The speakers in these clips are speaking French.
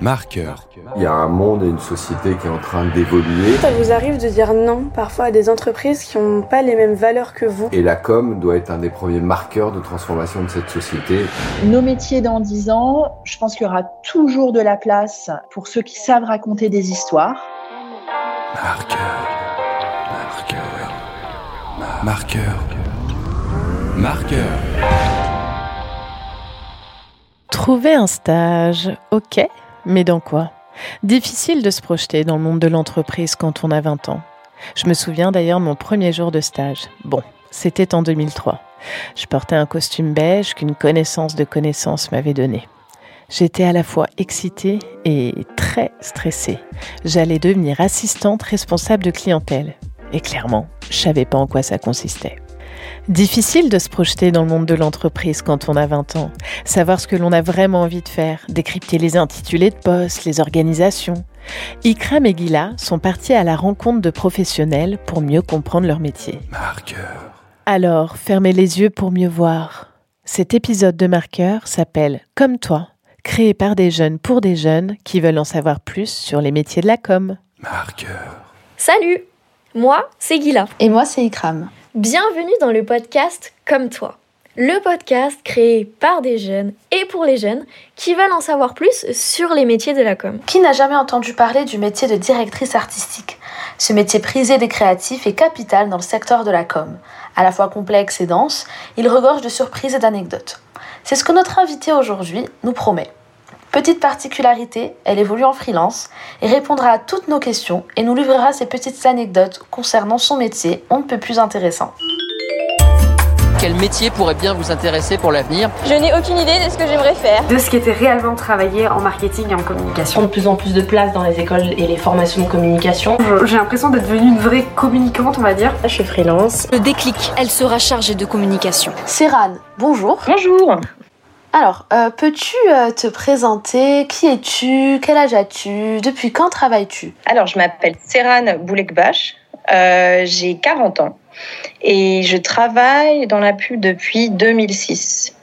Marqueur. Il y a un monde et une société qui est en train d'évoluer. Ça vous arrive de dire non parfois à des entreprises qui n'ont pas les mêmes valeurs que vous? Et la com doit être un des premiers marqueurs de transformation de cette société. Nos métiers dans 10 ans, je pense qu'il y aura toujours de la place pour ceux qui savent raconter des histoires. Marqueur. Marqueur. Marqueur. Marqueur. Trouver un stage, ok, mais dans quoi? Difficile de se projeter dans le monde de l'entreprise quand on a 20 ans. Je me souviens d'ailleurs mon premier jour de stage. Bon, c'était en 2003. Je portais un costume beige qu'une connaissance de connaissance m'avait donné. J'étais à la fois excitée et très stressée. J'allais devenir assistante responsable de clientèle. Et clairement, je savais pas en quoi ça consistait. Difficile de se projeter dans le monde de l'entreprise quand on a 20 ans, savoir ce que l'on a vraiment envie de faire, décrypter les intitulés de poste, les organisations. Ikram et Gila sont partis à la rencontre de professionnels pour mieux comprendre leur métier. Marqueur. Alors, fermez les yeux pour mieux voir. Cet épisode de Marqueur s'appelle Comme toi, créé par des jeunes pour des jeunes qui veulent en savoir plus sur les métiers de la com. Marqueur. Salut Moi, c'est Gila. Et moi, c'est Ikram. Bienvenue dans le podcast Comme toi. Le podcast créé par des jeunes et pour les jeunes qui veulent en savoir plus sur les métiers de la com. Qui n'a jamais entendu parler du métier de directrice artistique? Ce métier prisé des créatifs est capital dans le secteur de la com. À la fois complexe et dense, il regorge de surprises et d'anecdotes. C'est ce que notre invité aujourd'hui nous promet. Petite particularité, elle évolue en freelance et répondra à toutes nos questions et nous livrera ses petites anecdotes concernant son métier, on ne peut plus intéressant. Quel métier pourrait bien vous intéresser pour l'avenir? Je n'ai aucune idée de ce que j'aimerais faire. de ce qui était réellement travaillé en marketing et en communication. de plus en plus de place dans les écoles et les formations de communication. J'ai l'impression d'être devenue une vraie communicante, on va dire. Je suis freelance. Le déclic, elle sera chargée de communication. Serran, bonjour. Bonjour Alors, euh, peux-tu euh, te présenter? Qui es-tu? Quel âge as-tu? Depuis quand travailles-tu? Alors, je m'appelle Serhan Boulekbash, euh, j'ai 40 ans et je travaille dans la pub depuis 2006.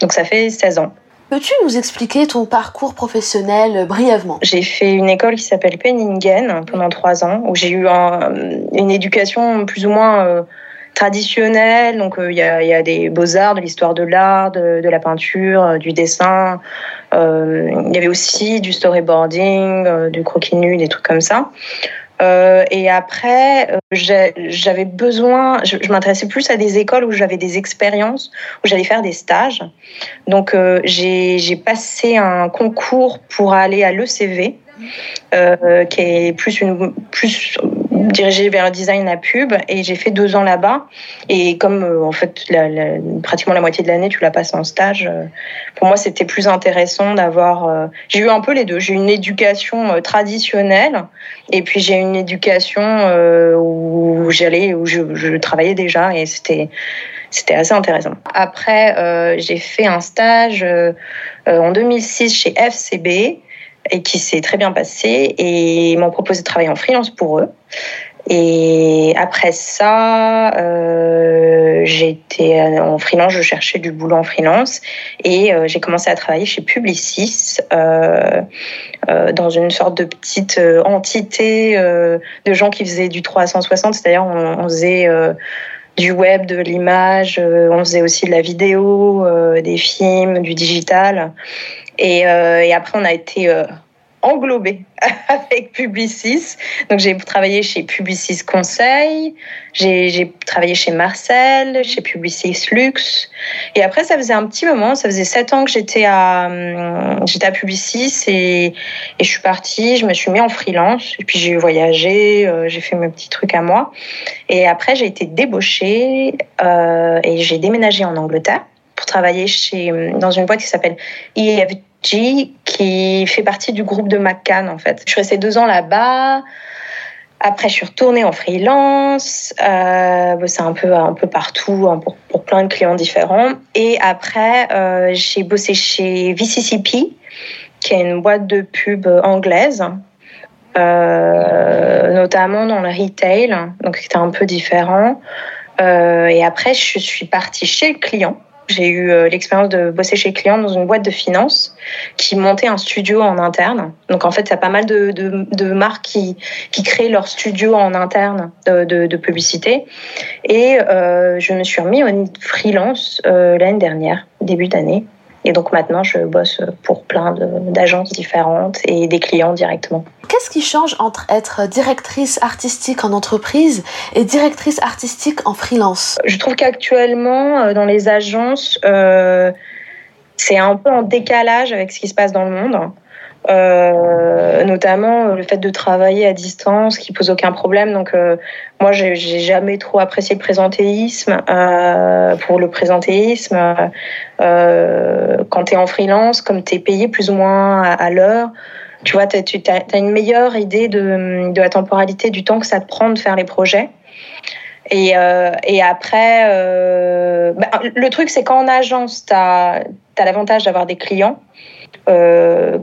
Donc, ça fait 16 ans. Peux-tu nous expliquer ton parcours professionnel brièvement? J'ai fait une école qui s'appelle Penningen pendant trois ans, où j'ai eu un- une éducation plus ou moins Donc, euh, il y, a, des beaux-arts, de l'histoire de l'art, de, la peinture, euh, du dessin. Euh, il y avait aussi du storyboarding, du croquis nu, des trucs comme ça. Et après, j'avais besoin, je, m'intéressais plus à des écoles où j'avais des expériences, où j'allais faire des stages. Donc, j'ai passé un concours pour aller à l'ECV, qui est plus, une, plus dirigé vers le design à pub. Et j'ai fait deux ans là-bas. Et comme, euh, en fait, pratiquement la moitié de l'année, tu la passes en stage, euh, pour moi, c'était plus intéressant d'avoir... euh, j'ai eu un peu les deux. J'ai une éducation traditionnelle et puis j'ai une éducation où j'allais, où je, travaillais déjà. Et c'était c'était assez intéressant. Après, j'ai fait un stage en 2006 chez FCB et qui s'est très bien passé et ils m'ont proposé de travailler en freelance pour eux. Et après ça, euh, j'étais en freelance, je cherchais du boulot en freelance et euh, j'ai commencé à travailler chez Publicis euh, euh, dans une sorte de petite euh, entité euh, de gens qui faisaient du 360, c'est-à-dire on, faisait euh, du web, de l'image, euh, on faisait aussi de la vidéo, euh, des films, du digital. Et, euh, et après, on a été euh, englobé avec Publicis. Donc, j'ai travaillé chez Publicis Conseil, j'ai travaillé chez Marcel, chez Publicis Luxe. Et après, ça faisait un petit moment, ça faisait sept ans que j'étais à, hum, j'étais à Publicis et, je suis partie, je me suis mis en freelance. Et puis, j'ai voyagé, euh, j'ai fait mes petits trucs à moi. Et après, j'ai été débauchée euh, et j'ai déménagé en Angleterre pour travailler chez, dans une boîte qui s'appelle EFG, qui fait partie du groupe de McCann, en fait. Je suis restée deux ans là-bas. Après, je suis retournée en freelance. Euh, c'est un peu, un peu partout, hein, pour, pour plein de clients différents. Et après, euh, j'ai bossé chez VCCP, qui est une boîte de pub anglaise. Euh, notamment dans le retail, donc c'était un peu différent. Euh, et après, je suis partie chez le client j'ai eu euh, l'expérience de bosser chez client dans une boîte de finance qui montait un studio en interne. Donc en fait, il y a pas mal de, marques qui, créent leur studio en interne de publicité. Et euh, je me suis remis en freelance euh, l'année dernière, début d'année. Et donc maintenant, je bosse pour plein d'agences différentes et des clients directement. Qu'est-ce qui change entre être directrice artistique en entreprise et directrice artistique en freelance? Je trouve qu'actuellement, euh, dans les agences, euh, c'est un peu en décalage avec ce qui se passe dans le monde. Euh, notamment le fait de travailler à distance qui pose aucun problème. Donc euh, moi j'ai jamais trop apprécié le présentéisme. Euh, pour le présentéisme, euh, quand tu es en freelance, comme tu es payé plus ou moins à, l'heure, tu vois, tu as, une meilleure idée de, la temporalité du temps que ça te prend de faire les projets. Et, euh, après, euh, bah, le truc, c'est qu'en agence, tu as, as l'avantage d'avoir des clients euh,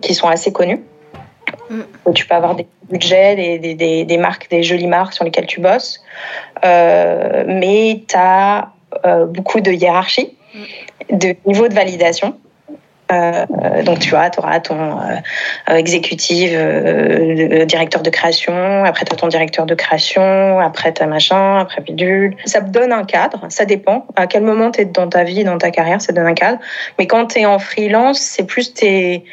qui sont assez connus. Mm. Tu peux avoir des budgets, des, des, des, marques, des jolies marques sur lesquelles tu bosses. Euh, mais tu as euh, beaucoup de hiérarchie, mm. de niveau de validation. Euh, donc tu vois, tu auras ton euh, exécutif, euh, directeur de création, après tu ton directeur de création, après tu as machin, après bidule. Ça te donne un cadre, ça dépend à quel moment tu es dans ta vie, dans ta carrière, ça donne un cadre. Mais quand tu es en freelance, c'est plus t'es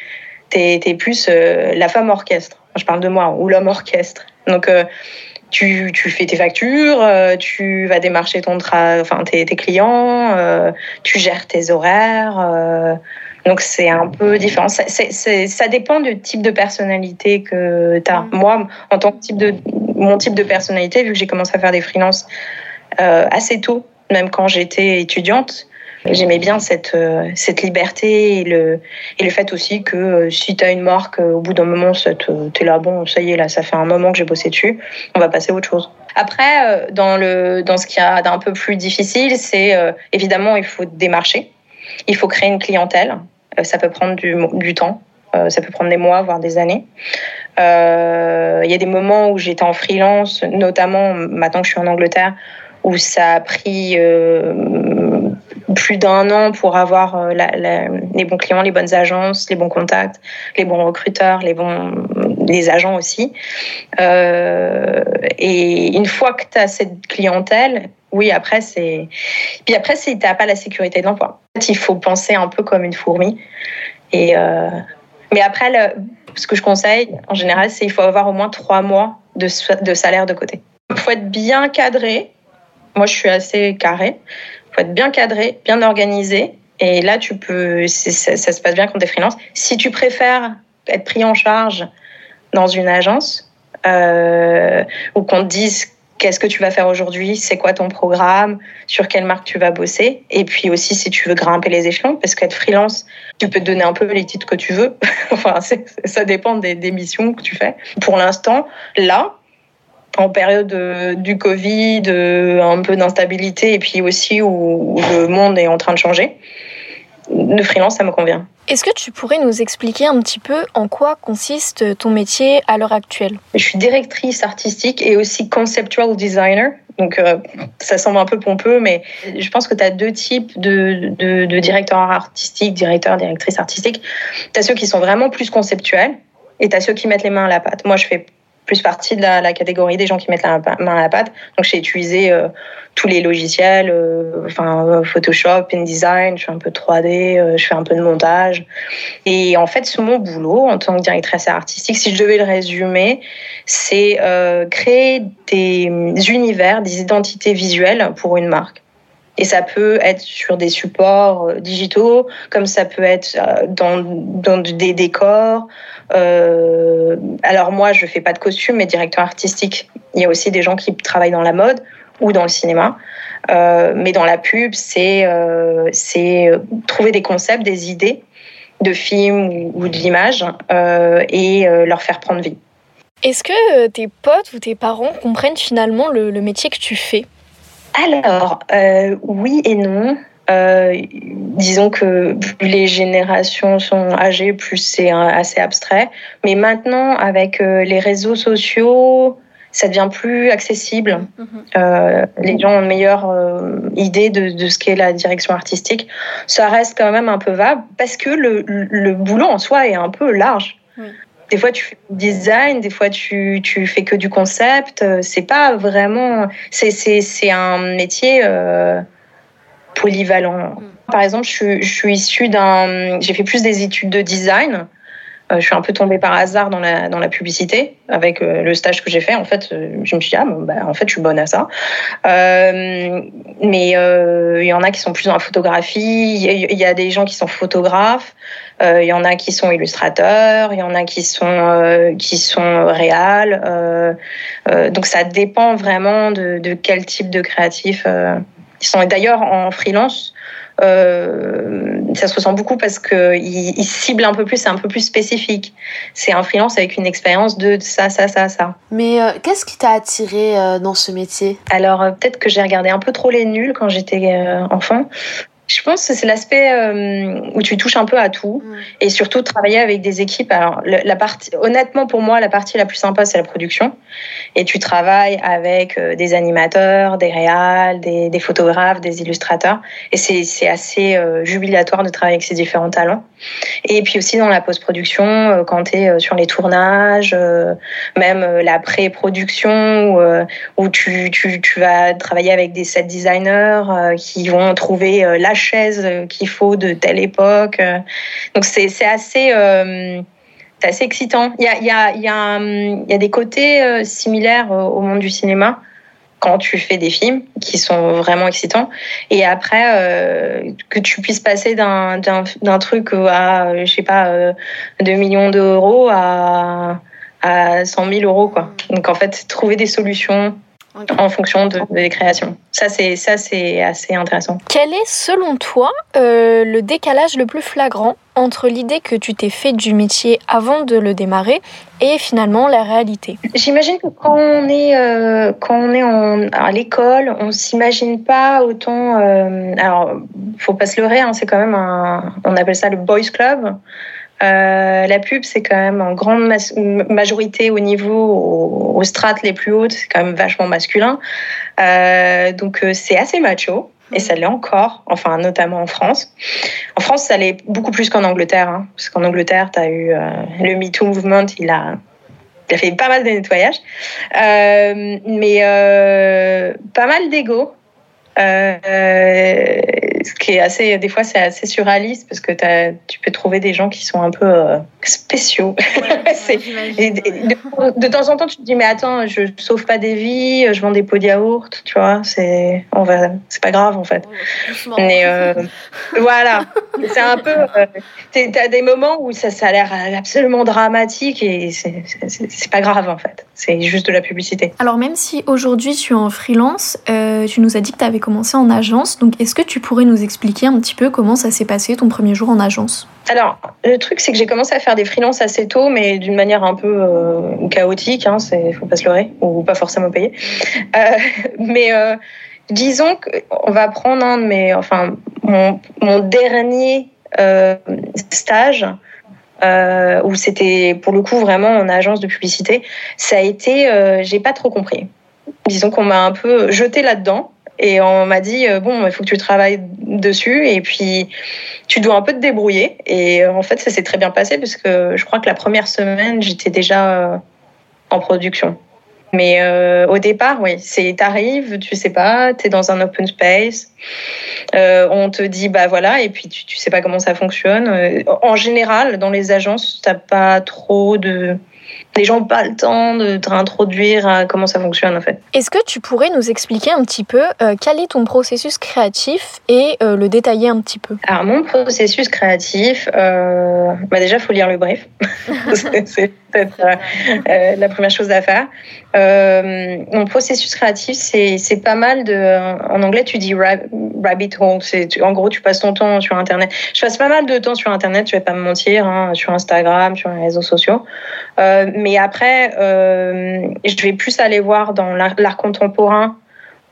es, plus la femme orchestre. Je parle de moi, ou l'homme orchestre. Donc tu, tu, fais tes factures, euh, tu vas démarcher ton tes, clients, euh, tu gères tes horaires. Euh, donc c'est un peu différent. Ça, c est, c est, ça dépend du type de personnalité que tu as. Mmh. Moi, en tant que type de mon type de personnalité, vu que j'ai commencé à faire des freelances assez tôt, même quand j'étais étudiante, J'aimais bien cette, euh, cette liberté et le, et le fait aussi que euh, si tu as une marque, euh, au bout d'un moment, tu es là, bon, ça y est, là, ça fait un moment que j'ai bossé dessus, on va passer à autre chose. Après, dans, le, dans ce qu'il y a d'un peu plus difficile, c'est évidemment, il faut démarcher, il faut créer une clientèle, ça peut prendre du, temps, ça peut prendre des mois, voire des années. Il euh, y a des moments où j'étais en freelance, notamment maintenant que je suis en Angleterre, où ça a pris euh, plus d'un an pour avoir euh, les bons clients, les bonnes agences, les bons contacts, les bons recruteurs, les bons les agents aussi. Euh, et une fois que tu as cette clientèle, oui, après, c'est. Puis après, si tu n'as pas la sécurité de l'emploi, il faut penser un peu comme une fourmi. Et, euh... Mais après, ce que je conseille, en général, c'est qu'il faut avoir au moins trois mois de, salaire de côté. Il faut être bien cadré. Moi, je suis assez carré faut être bien cadré, bien organisé. Et là, tu peux, ça, ça, se passe bien quand tu es freelance. Si tu préfères être pris en charge dans une agence euh, ou qu'on te dise qu'est-ce que tu vas faire aujourd'hui, c'est quoi ton programme, sur quelle marque tu vas bosser. Et puis aussi, si tu veux grimper les échelons, parce qu'être freelance, tu peux te donner un peu les titres que tu veux. enfin, ça dépend des, missions que tu fais. Pour l'instant, là, en période de, du Covid, un peu d'instabilité, et puis aussi où, le monde est en train de changer. Le freelance, ça me convient. Est-ce que tu pourrais nous expliquer un petit peu en quoi consiste ton métier à l'heure actuelle? Je suis directrice artistique et aussi conceptual designer. Donc, euh, ça semble un peu pompeux, mais je pense que tu as deux types de, de, de directeurs artistiques, directeurs, directrices artistiques. Tu as ceux qui sont vraiment plus conceptuels et tu as ceux qui mettent les mains à la pâte. Moi, je fais plus partie de la, la, catégorie des gens qui mettent la main à la pâte. Donc j'ai utilisé euh, tous les logiciels, euh, enfin Photoshop, InDesign, je fais un peu de 3D, euh, je fais un peu de montage. Et en fait, mon boulot en tant que directrice artistique, si je devais le résumer, c'est euh, créer des univers, des identités visuelles pour une marque. Et ça peut être sur des supports digitaux, comme ça peut être dans, dans des décors. Euh, alors moi, je fais pas de costume, mais directeur artistique, il y a aussi des gens qui travaillent dans la mode ou dans le cinéma. Euh, mais dans la pub, c'est euh, trouver des concepts, des idées de films ou, de l'image et leur faire prendre vie. Est-ce que tes potes ou tes parents comprennent finalement le, le métier que tu fais? Alors, euh, oui et non. Euh, disons que plus les générations sont âgées, plus c'est assez abstrait. Mais maintenant, avec euh, les réseaux sociaux, ça devient plus accessible. Euh, les gens ont une meilleure euh, idée de, de ce qu'est la direction artistique. Ça reste quand même un peu vague parce que le, le boulot en soi est un peu large. Des fois, tu fais du design, des fois, tu, tu fais que du concept. Euh, C'est pas vraiment. C'est, c'est, c'est un métier euh, polyvalent. Par exemple, je, suis- je suis issue d'un. J'ai fait plus des études de design. Euh, je suis un peu tombée par hasard dans la, dans la publicité avec euh, le stage que j'ai fait. En fait, euh, je me suis dit, ah, bon, bah, en fait, je suis bonne à ça. Mais il y en a qui sont plus dans la photographie. Il y, a- il y a des gens qui sont photographes. Euh, Il y en a qui sont illustrateurs. Il y en a qui sont, euh, qui sont réals. Euh, euh, donc, ça dépend vraiment de, de quel type de créatif euh, ils sont. Et d'ailleurs, en freelance, euh, ça se ressent beaucoup parce qu'ils ils ciblent un peu plus, c'est un peu plus spécifique. C'est un freelance avec une expérience de ça, ça, ça, ça. Mais euh, qu'est-ce qui t'a attiré euh, dans ce métier? Alors euh, peut-être que j'ai regardé un peu trop les nuls quand j'étais euh, enfant. Je pense que c'est l'aspect euh, où tu touches un peu à tout et surtout travailler avec des équipes. Alors le- la partie, honnêtement pour moi, la partie la plus sympa c'est la production et tu travailles avec euh, des animateurs, des réals, des, des photographes, des illustrateurs et c'est assez euh, jubilatoire de travailler avec ces différents talents. Et puis aussi dans la post-production, quand tu es sur les tournages, même la pré-production, où, où tu, tu, tu vas travailler avec des set designers qui vont trouver la chaise euh, qu'il faut de telle époque. euh. Donc c'est assez... euh, assez excitant. Il y a, y a, y y a des côtés euh, similaires au monde du cinéma quand tu fais des films qui sont vraiment excitants. Et après, que tu puisses passer d'un truc à, je sais pas, euh, 2 millions d'euros à, à 100 000 euros. Quoi. Donc en fait, trouver des solutions en fonction de, des créations. Ça, c'est ça, c'est assez intéressant. Quel est, selon toi, euh, le décalage le plus flagrant entre l'idée que tu t'es fait du métier avant de le démarrer et finalement la réalité? J'imagine que quand on est euh, quand on est en, à l'école, on s'imagine pas autant. euh, alors, faut pas se leurrer, hein, c'est quand même un. On appelle ça le boys club. Euh, la pub, c'est quand même en grande majorité au niveau, au- aux strates les plus hautes, c'est quand même vachement masculin. Euh, donc, euh, c'est assez macho. Et ça l'est encore, enfin notamment en France. En France, ça l'est beaucoup plus qu'en Angleterre, hein, parce qu'en Angleterre, tu as eu euh, le MeToo Movement, il a, fait pas mal de nettoyage, mais pas mal d'ego. Ce qui est assez, des fois, c'est assez surréaliste parce que tu peux trouver des gens qui sont un peu euh, spéciaux. Et de, de- de temps en temps, tu te dis mais attends, je sauve pas des vies, je vends des pots de yaourt, tu vois, c'est, on va, c'est pas grave en fait. Mais euh, voilà, c'est un peu. Euh, T'as des moments où ça, ça a l'air absolument dramatique et c'est- c'est c'est pas grave en fait. C'est juste de la publicité. Alors même si aujourd'hui tu es en freelance, euh, tu nous as dit que tu avais commencé en agence, donc est-ce que tu pourrais nous expliquer un petit peu comment ça s'est passé ton premier jour en agence? Alors, le truc, c'est que j'ai commencé à faire des freelances assez tôt, mais d'une manière un peu euh, chaotique, hein, c'est, faut pas se leurrer, ou pas forcément payé. Euh, mais euh, disons qu'on va prendre un de mes, enfin, mon, mon dernier stage, où c'était pour le coup vraiment en agence de publicité, ça a été, j'ai pas trop compris. Disons qu'on m'a un peu jeté là-dedans. Et on m'a dit, euh, bon, il faut que tu travailles dessus et puis tu dois un peu te débrouiller. Et euh, en fait, ça s'est très bien passé parce que je crois que la première semaine, j'étais déjà euh, en production. Mais euh, au départ, oui, c'est t'arrives, tu sais pas, t'es dans un open space, euh, on te dit bah voilà, et puis tu, tu sais pas comment ça fonctionne. Euh, En général, dans les agences, t'as pas trop de, les gens n'ont pas le temps de te réintroduire à comment ça fonctionne en fait. Est-ce que tu pourrais nous expliquer un petit peu euh, quel est ton processus créatif et euh, le détailler un petit peu? Alors mon processus créatif, euh, bah déjà faut lire le brief, c'est peut-être euh, euh, la première chose à faire. Euh, mon processus créatif, c'est pas mal de, en anglais tu dis rab- rabbit hole, tu- en gros tu passes ton temps sur internet. Je passe pas mal de temps sur internet, je vais pas me mentir, hein, sur Instagram, sur les réseaux sociaux. Euh, mais après, je vais plus aller voir dans l'art contemporain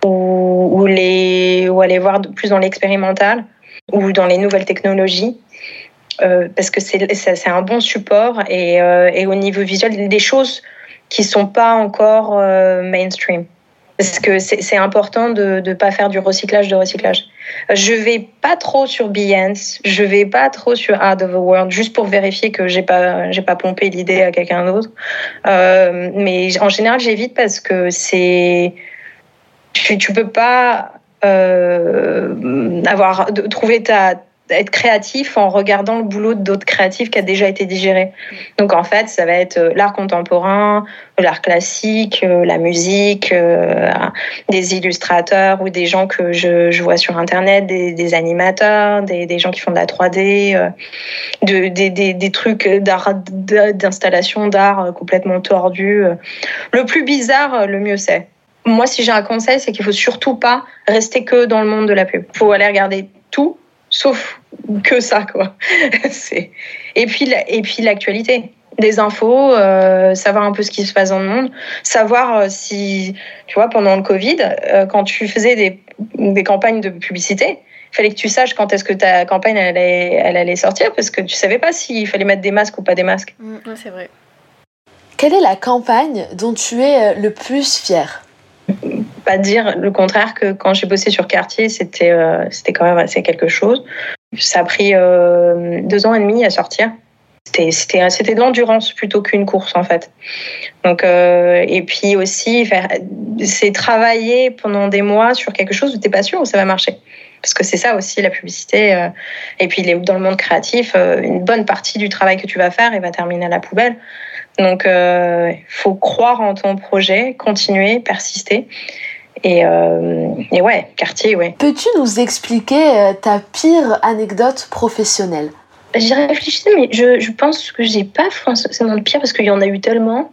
ou, ou les ou aller voir plus dans l'expérimental ou dans les nouvelles technologies. Euh, parce que c'est un bon support et, euh, et au niveau visuel, des choses qui sont pas encore mainstream. Parce que c'est important de ne pas faire du recyclage de recyclage. Je vais pas trop sur Behance, je vais pas trop sur Art of the World, juste pour vérifier que j'ai pas pas pompé l'idée à quelqu'un d'autre. Euh, mais en général, j'évite parce que c'est tu, tu peux pas euh, avoir trouver ta être créatif en regardant le boulot d'autres créatifs qui a déjà été digéré. Donc en fait, ça va être euh, l'art contemporain, l'art classique, euh, la musique, euh, des illustrateurs ou des gens que je, vois sur Internet, des, animateurs, des, gens qui font de la 3D, de, des, trucs d'installation d'art complètement tordus. Le plus bizarre, le mieux c'est. Moi, si j'ai un conseil, c'est qu'il faut surtout pas rester que dans le monde de la pub. Il faut aller regarder tout sauf que ça quoi. et puis et puis l'actualité, des infos, euh, savoir un peu ce qui se passe dans le monde, savoir euh, si tu vois pendant le Covid, euh, quand tu faisais des, des campagnes de publicité, il fallait que tu saches quand est-ce que ta campagne elle allait, elle allait sortir parce que tu savais pas s'il fallait mettre des masques ou pas des masques. Mmh, c'est vrai. Quelle est la campagne dont tu es le plus fier? Pas dire le contraire que quand j'ai bossé sur Cartier, c'était euh, quand même assez quelque chose. Ça a pris euh, deux ans et demi à sortir. C'était de l'endurance plutôt qu'une course en fait. Donc euh, et puis aussi c'est travailler pendant des mois sur quelque chose où t'es pas sûr où ça va marcher. Parce que c'est ça aussi la publicité. et puis dans le monde créatif, une bonne partie du travail que tu vas faire, il va terminer à la poubelle. Donc, il faut croire en ton projet, continuer, persister. Et, euh, et ouais, quartier, ouais. Peux-tu nous expliquer euh, ta pire anecdote professionnelle? J'ai réfléchi, mais je, je pense que j'ai pas forcément de pire parce qu'il y en a eu tellement.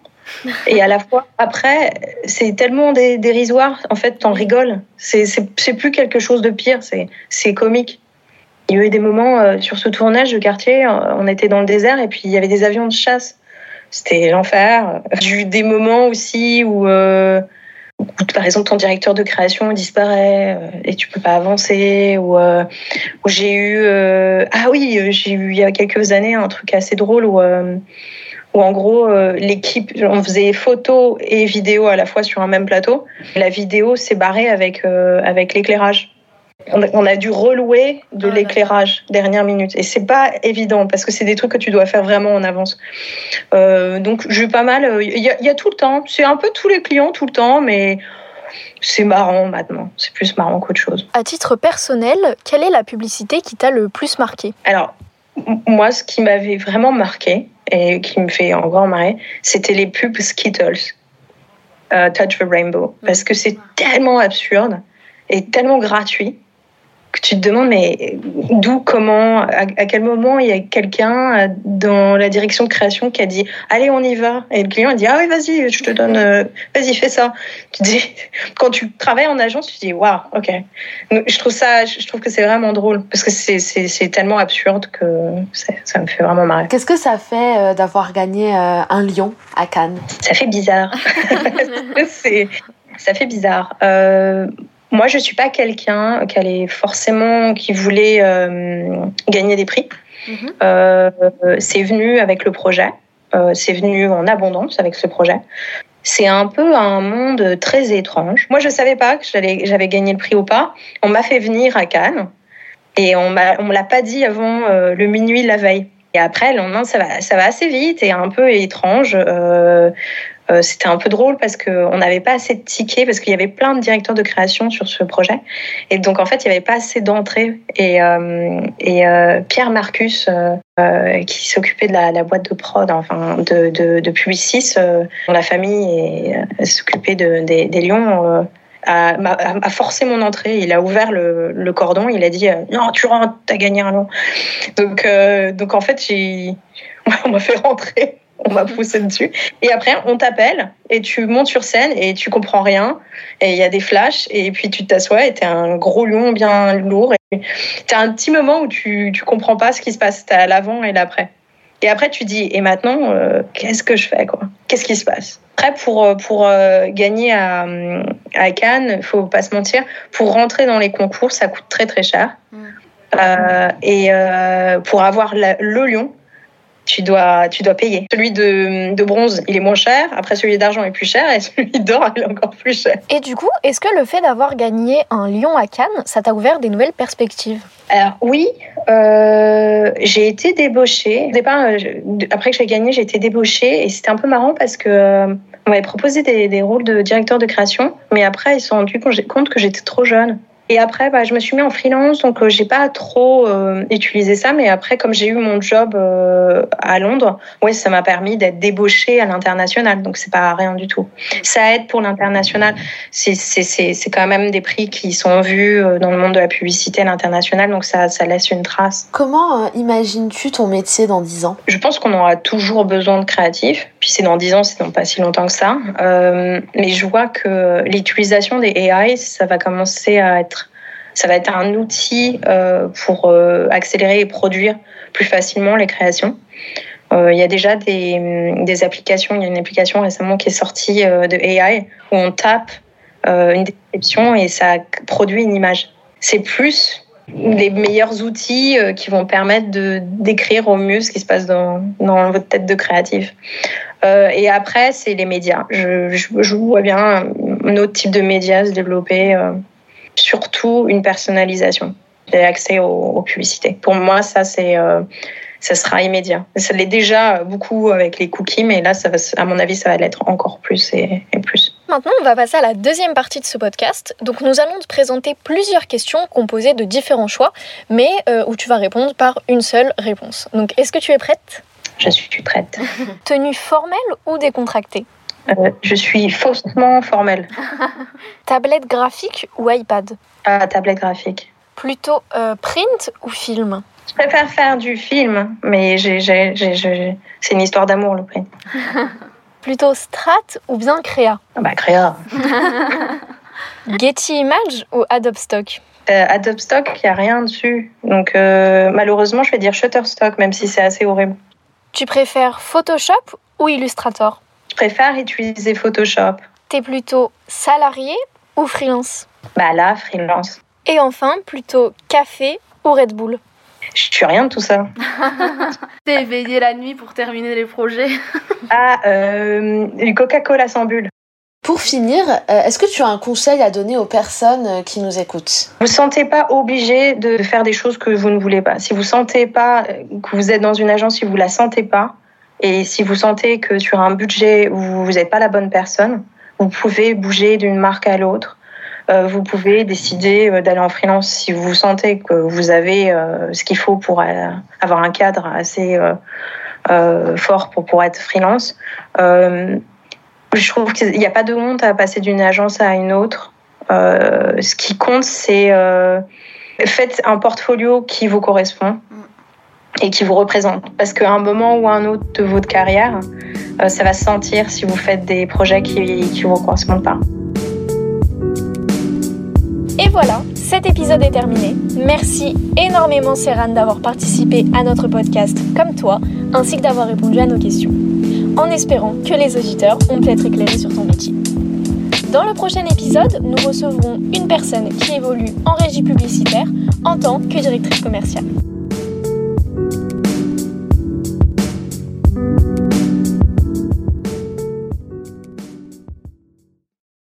Et à la fois, après, c'est tellement dérisoire, en fait, t'en rigoles. C'est plus quelque chose de pire, c'est comique. Il y a eu des moments euh, sur ce tournage de quartier, on était dans le désert et puis il y avait des avions de chasse. C'était l'enfer. J'ai eu des moments aussi où par exemple ton directeur de création disparaît euh, et tu peux pas avancer ou, euh, j'ai eu euh, ah oui j'ai eu il y a quelques années un truc assez drôle où où en gros l'équipe on faisait photo et vidéo à la fois sur un même plateau la vidéo s'est barrée avec avec l'éclairage on a dû relouer de ah, l'éclairage dernière minute et c'est pas évident parce que c'est des trucs que tu dois faire vraiment en avance. Euh, donc j'ai pas mal. Il y, y, a tout le temps. C'est un peu tous les clients tout le temps, mais c'est marrant maintenant. C'est plus marrant qu'autre chose. À titre personnel, quelle est la publicité qui t'a le plus marqué? Alors moi, ce qui m'avait vraiment marqué et qui me fait encore marrer, c'était les pubs Skittles. Euh, Touch the Rainbow, parce que c'est tellement absurde et tellement gratuit que tu te demandes, mais d'où, comment, à, quel moment il y a quelqu'un dans la direction de création qui a dit Allez, on y va. Et le client a dit Ah oui, vas-y, je te donne, euh, vas-y, fais ça. Tu dis, quand tu travailles en agence, tu dis Waouh, ok. je trouve ça, je trouve que c'est vraiment drôle parce que c'est tellement absurde que ça me fait vraiment marrer. Qu'est-ce que ça fait euh, d'avoir gagné euh, un lion à Cannes? Ça fait bizarre. ça fait bizarre. Moi, je suis pas quelqu'un qui allait forcément qui voulait euh, gagner des prix. Mhm. Euh, c'est venu avec le projet. Euh, c'est venu en abondance avec ce projet. C'est un peu un monde très étrange. Moi, je savais pas que j'avais gagné le prix ou pas. On m'a fait venir à Cannes et on on me l'a pas dit avant le minuit la veille. Et après, le lendemain, ça va, ça va assez vite et un peu étrange. Euh, euh, c'était un peu drôle parce qu'on n'avait pas assez de tickets, parce qu'il y avait plein de directeurs de création sur ce projet. Et donc, en fait, il n'y avait pas assez d'entrées. Et, euh, euh, Pierre Marcus, qui s'occupait de la, boîte de prod, enfin, de, de, de Publicis, dont la famille s'occupait de, des, lions, a, forcé mon entrée. Il a ouvert le, cordon. Il a dit Non, tu rentres, t'as gagné un lion. Donc, donc en fait, on m'a fait rentrer. on m'a poussé dessus. Et après, on t'appelle et tu montes sur scène et tu comprends rien. Et il y a des flashs et puis tu t'assois et t'es un gros lion bien lourd. Et t'as un petit moment où tu, tu comprends pas ce qui se passe. T'as l'avant et l'après. Et après, tu dis, et maintenant, euh, qu'est-ce que je fais quoi? Qu'est-ce qui se passe? Après, pour, euh, pour euh, gagner à, à Cannes, il faut pas se mentir, pour rentrer dans les concours, ça coûte très très cher. Mm. et pour avoir le lion, tu dois, tu dois payer. Celui de, de bronze, il est moins cher. Après, celui d'argent est plus cher et celui d'or, il est encore plus cher. Et du coup, est-ce que le fait d'avoir gagné un lion à Cannes, ça t'a ouvert des nouvelles perspectives? Alors oui, euh, j'ai été débauchée. Au départ, euh, je- après que j'ai gagné, j'ai été débauchée et c'était un peu marrant parce que euh, on m'avait proposé des, des rôles de directeur de création, mais après ils se sont rendus compte que j'étais trop jeune. Et après, bah, je me suis mis en freelance, donc euh, j'ai pas trop euh, utilisé ça. Mais après, comme j'ai eu mon job euh, à Londres, ouais, ça m'a permis d'être débauchée à l'international. Donc c'est pas rien du tout. Ça aide pour l'international. C'est quand même des prix qui sont vus euh, dans le monde de la publicité à l'international, donc ça ça laisse une trace. Comment imagines-tu ton métier dans 10 ans? Je pense qu'on aura toujours besoin de créatifs. Puis c'est dans 10 ans, c'est dans pas si longtemps que ça. Mais je vois que l'utilisation des AI, ça va commencer à être, ça va être un outil euh, pour euh, accélérer et produire plus facilement les créations. Euh, Il y a déjà des, des applications. Il y a une application récemment qui est sortie de AI où on tape une description et ça produit une image. C'est plus les meilleurs outils qui vont permettre de décrire au mieux ce qui se passe dans, votre tête de créatif. Et après, c'est les médias. Je, vois bien un autre type de médias se développer, surtout une personnalisation et accès aux, aux publicités. Pour moi, ça, c'est, euh, ça sera immédiat. Ça l'est déjà beaucoup avec les cookies, mais là, ça va, à mon avis, ça va l'être encore plus et, et plus. Maintenant, on va passer à la deuxième partie de ce podcast. Donc, nous allons te présenter plusieurs questions composées de différents choix, mais euh, où tu vas répondre par une seule réponse. Donc, est-ce que tu es prête? Je suis prête. Tenue formelle ou décontractée? Euh, je suis faussement formelle. Tablette graphique ou iPad Ah, tablette graphique. Plutôt euh, print ou film Je préfère faire du film, mais j'ai, j'ai, j'ai, j'ai- c'est une histoire d'amour, le prix. Plutôt strat ou bien créa Ah Bah, créa. Getty Image ou Adobe Stock Euh, Adobe Stock, il n'y a rien dessus. Donc, malheureusement, je vais dire Shutterstock, même si c'est assez horrible. Tu préfères Photoshop ou Illustrator préfère utiliser Photoshop. T'es plutôt salarié ou freelance Bah là, freelance. Et enfin, plutôt café ou Red Bull Je suis rien de tout ça. T'es éveillé la nuit pour terminer les projets. Ah, euh, du Coca-Cola sans bulle. Pour finir, euh, est-ce que tu as un conseil à donner aux personnes euh, qui nous écoutent? Vous ne sentez pas obligé de faire des choses que vous ne voulez pas. Si vous sentez pas euh, que vous êtes dans une agence, si vous la sentez pas, et si vous sentez que sur un budget vous n'êtes pas la bonne personne, vous pouvez bouger d'une marque à l'autre. Euh, vous pouvez décider euh, d'aller en freelance si vous sentez que vous avez euh, ce qu'il faut pour avoir un cadre assez fort pour, pour être freelance. Je trouve qu'il n'y a pas de honte à passer d'une agence à une autre. Ce qui compte, c'est faites un portfolio qui vous correspond et qui vous représente. Parce qu'à un moment ou à un autre de votre carrière, euh, ça va se sentir si vous faites des projets qui ne vous correspondent pas. Et voilà, cet épisode est terminé. Merci énormément Serran d'avoir participé à notre podcast comme toi, ainsi que d'avoir répondu à nos questions. En espérant que les auditeurs ont pu être éclairés sur ton métier. Dans le prochain épisode, nous recevrons une personne qui évolue en régie publicitaire en tant que directrice commerciale.